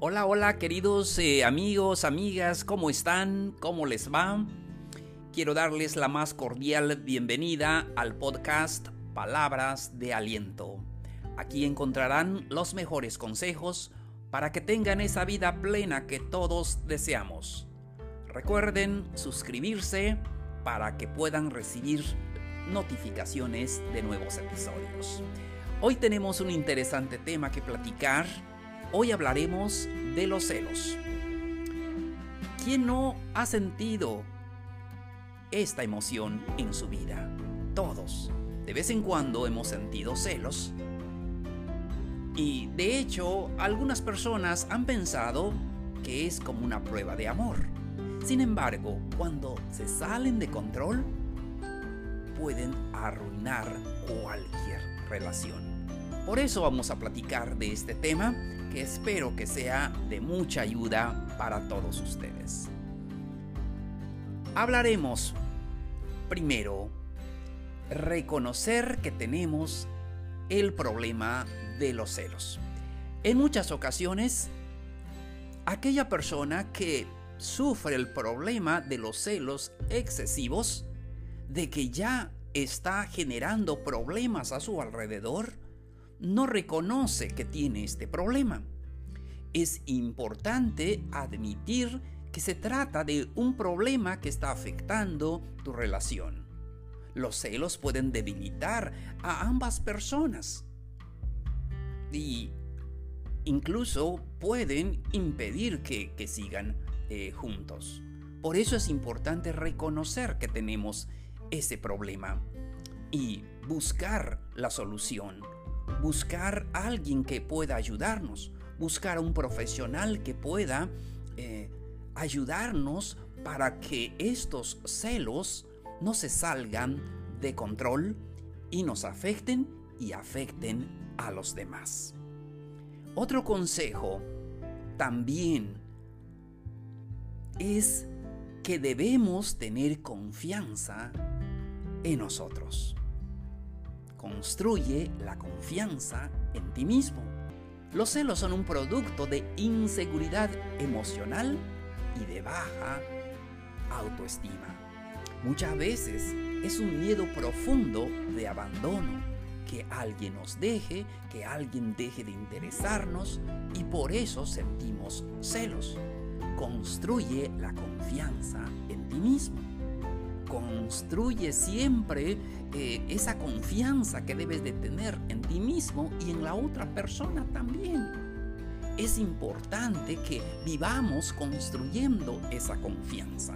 Hola, hola queridos eh, amigos, amigas, ¿cómo están? ¿Cómo les va? Quiero darles la más cordial bienvenida al podcast Palabras de Aliento. Aquí encontrarán los mejores consejos para que tengan esa vida plena que todos deseamos. Recuerden suscribirse para que puedan recibir notificaciones de nuevos episodios. Hoy tenemos un interesante tema que platicar. Hoy hablaremos de los celos. ¿Quién no ha sentido esta emoción en su vida? Todos. De vez en cuando hemos sentido celos. Y de hecho, algunas personas han pensado que es como una prueba de amor. Sin embargo, cuando se salen de control, pueden arruinar cualquier relación. Por eso vamos a platicar de este tema que espero que sea de mucha ayuda para todos ustedes. Hablaremos primero reconocer que tenemos el problema de los celos. En muchas ocasiones, aquella persona que sufre el problema de los celos excesivos, de que ya está generando problemas a su alrededor, no reconoce que tiene este problema. Es importante admitir que se trata de un problema que está afectando tu relación. Los celos pueden debilitar a ambas personas y incluso pueden impedir que, sigan eh, juntos. Por eso es importante reconocer que tenemos ese problema y buscar la solución, buscar a alguien que pueda ayudarnos, buscar a un profesional que pueda eh, ayudarnos para que estos celos no se salgan de control y nos afecten y afecten a los demás. Otro consejo también es que debemos tener confianza en nosotros. Construye la confianza en ti mismo. Los celos son un producto de inseguridad emocional y de baja autoestima. Muchas veces es un miedo profundo de abandono, que alguien nos deje, que alguien deje de interesarnos y por eso sentimos celos. Construye la confianza en ti mismo construye siempre eh, esa confianza que debes de tener en ti mismo y en la otra persona también. Es importante que vivamos construyendo esa confianza.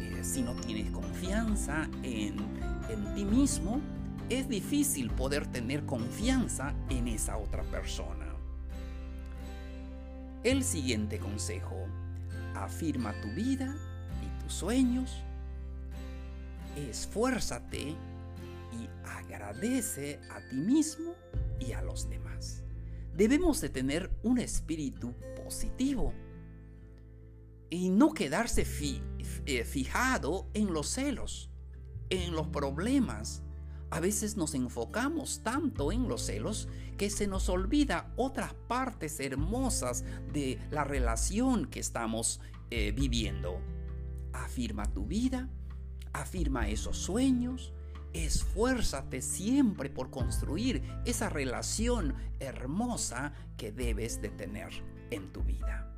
Eh, si no tienes confianza en, en ti mismo, es difícil poder tener confianza en esa otra persona. El siguiente consejo. Afirma tu vida y tus sueños esfuérzate y agradece a ti mismo y a los demás. Debemos de tener un espíritu positivo y no quedarse eh, fijado en los celos, en los problemas. A veces nos enfocamos tanto en los celos que se nos olvida otras partes hermosas de la relación que estamos eh, viviendo. Afirma tu vida Afirma esos sueños. Esfuérzate siempre por construir esa relación hermosa que debes de tener en tu vida.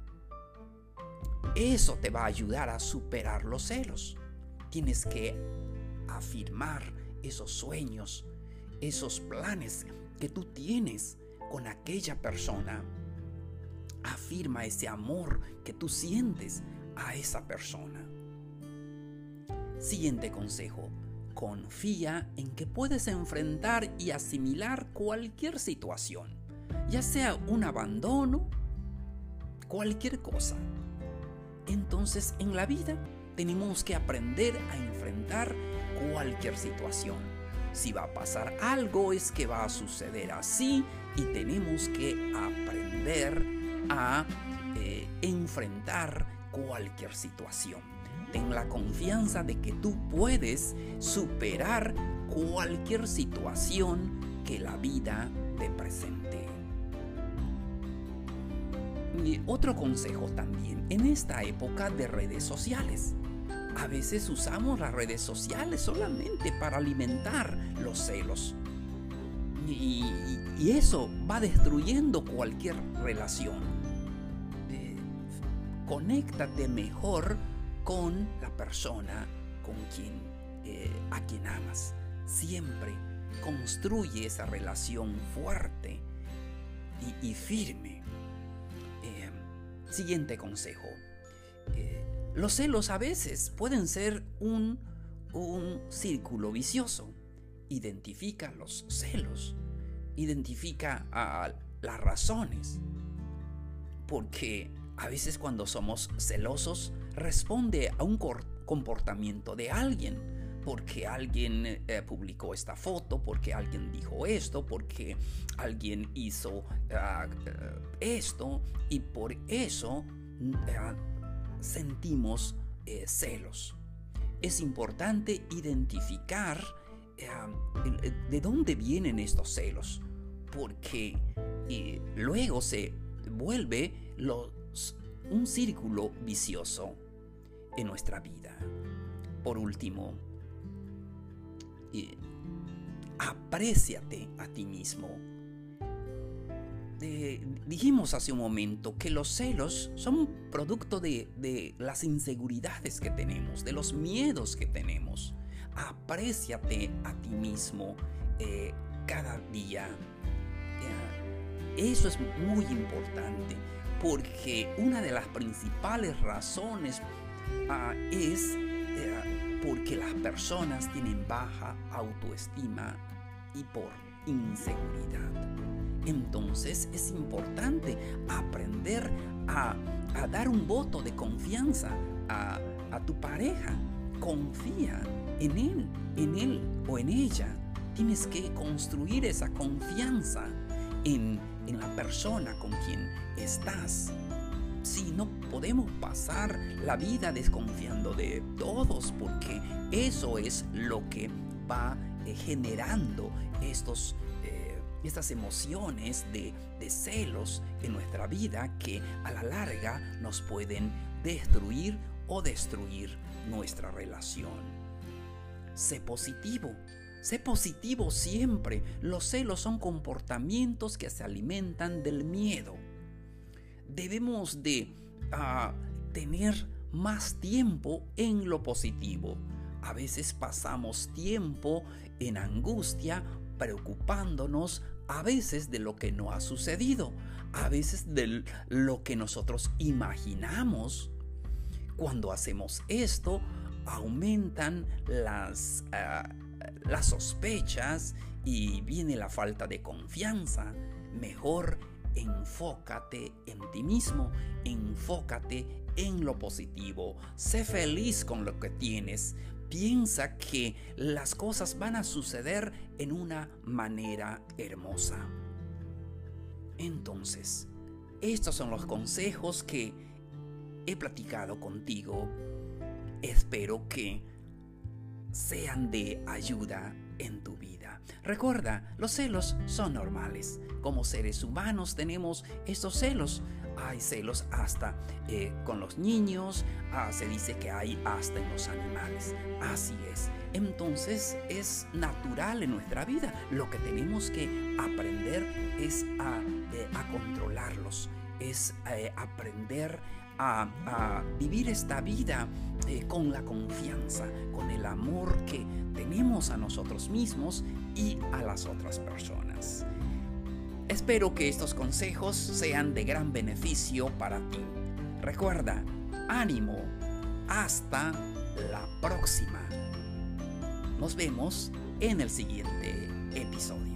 Eso te va a ayudar a superar los celos. Tienes que afirmar esos sueños, esos planes que tú tienes con aquella persona. Afirma ese amor que tú sientes a esa persona. Siguiente consejo. Confía en que puedes enfrentar y asimilar cualquier situación, ya sea un abandono, cualquier cosa. Entonces en la vida tenemos que aprender a enfrentar cualquier situación. Si va a pasar algo es que va a suceder así y tenemos que aprender a eh, enfrentar cualquier situación. Ten la confianza de que tú puedes superar cualquier situación que la vida te presente. otro consejo también, en esta época de redes sociales. A veces usamos las redes sociales solamente para alimentar los celos. Y, eso va destruyendo cualquier relación. Eh, conéctate mejor con la persona con quien, eh, a quien amas. Siempre construye esa relación fuerte y, firme. Eh, siguiente consejo. Eh, los celos a veces pueden ser un, un círculo vicioso. Identifica los celos. Identifica a las razones. Porque a veces cuando somos celosos responde a un comportamiento de alguien porque alguien eh, publicó esta foto, porque alguien dijo esto, porque alguien hizo ah, eh, esto y por eso ah, sentimos eh, celos. Es importante identificar de dónde vienen estos celos, porque luego se vuelve un círculo vicioso en nuestra vida. Por último, apréciate a ti mismo. dijimos hace un momento que los celos son producto de, las inseguridades que tenemos, de los miedos que tenemos. Apréciate a ti mismo eh, cada día. eso es muy importante porque una de las principales razones ah, es porque las personas tienen baja autoestima y por inseguridad. Entonces es importante aprender a, dar un voto de confianza a, tu pareja. Confía en él, en él o en ella. Tienes que construir esa confianza en, en la persona con quien estás si no podemos pasar la vida desconfiando de todos, porque eso es lo que va eh, generando estos, eh, estas emociones de, de celos en nuestra vida que a la larga nos pueden destruir o destruir nuestra relación. Sé positivo. Sé positivo siempre. Los celos son comportamientos que se alimentan del miedo debemos de ah, tener más tiempo en lo positivo. A veces pasamos tiempo en angustia, preocupándonos a veces de lo que no ha sucedido, a veces de lo que nosotros imaginamos. Cuando hacemos esto, aumentan las, ah, las sospechas y viene la falta de confianza. Mejor enfócate en ti mismo, enfócate en lo positivo, sé feliz con lo que tienes, piensa que las cosas van a suceder en una manera hermosa. Entonces, estos son los consejos que he platicado contigo. Espero que sean de ayuda en tu vida. Recuerda, los celos son normales. Como seres humanos tenemos estos celos. Hay celos hasta eh, con los niños, ah, se dice que hay hasta en los animales. Así es. Entonces es natural en nuestra vida. Lo que tenemos que aprender es a, eh, controlarlos, es eh, aprender a, vivir esta vida eh, con la confianza, con el amor que tenemos a nosotros mismos y a las otras personas. Espero que estos consejos sean de gran beneficio para ti. Recuerda, ánimo, hasta la próxima. Nos vemos en el siguiente episodio.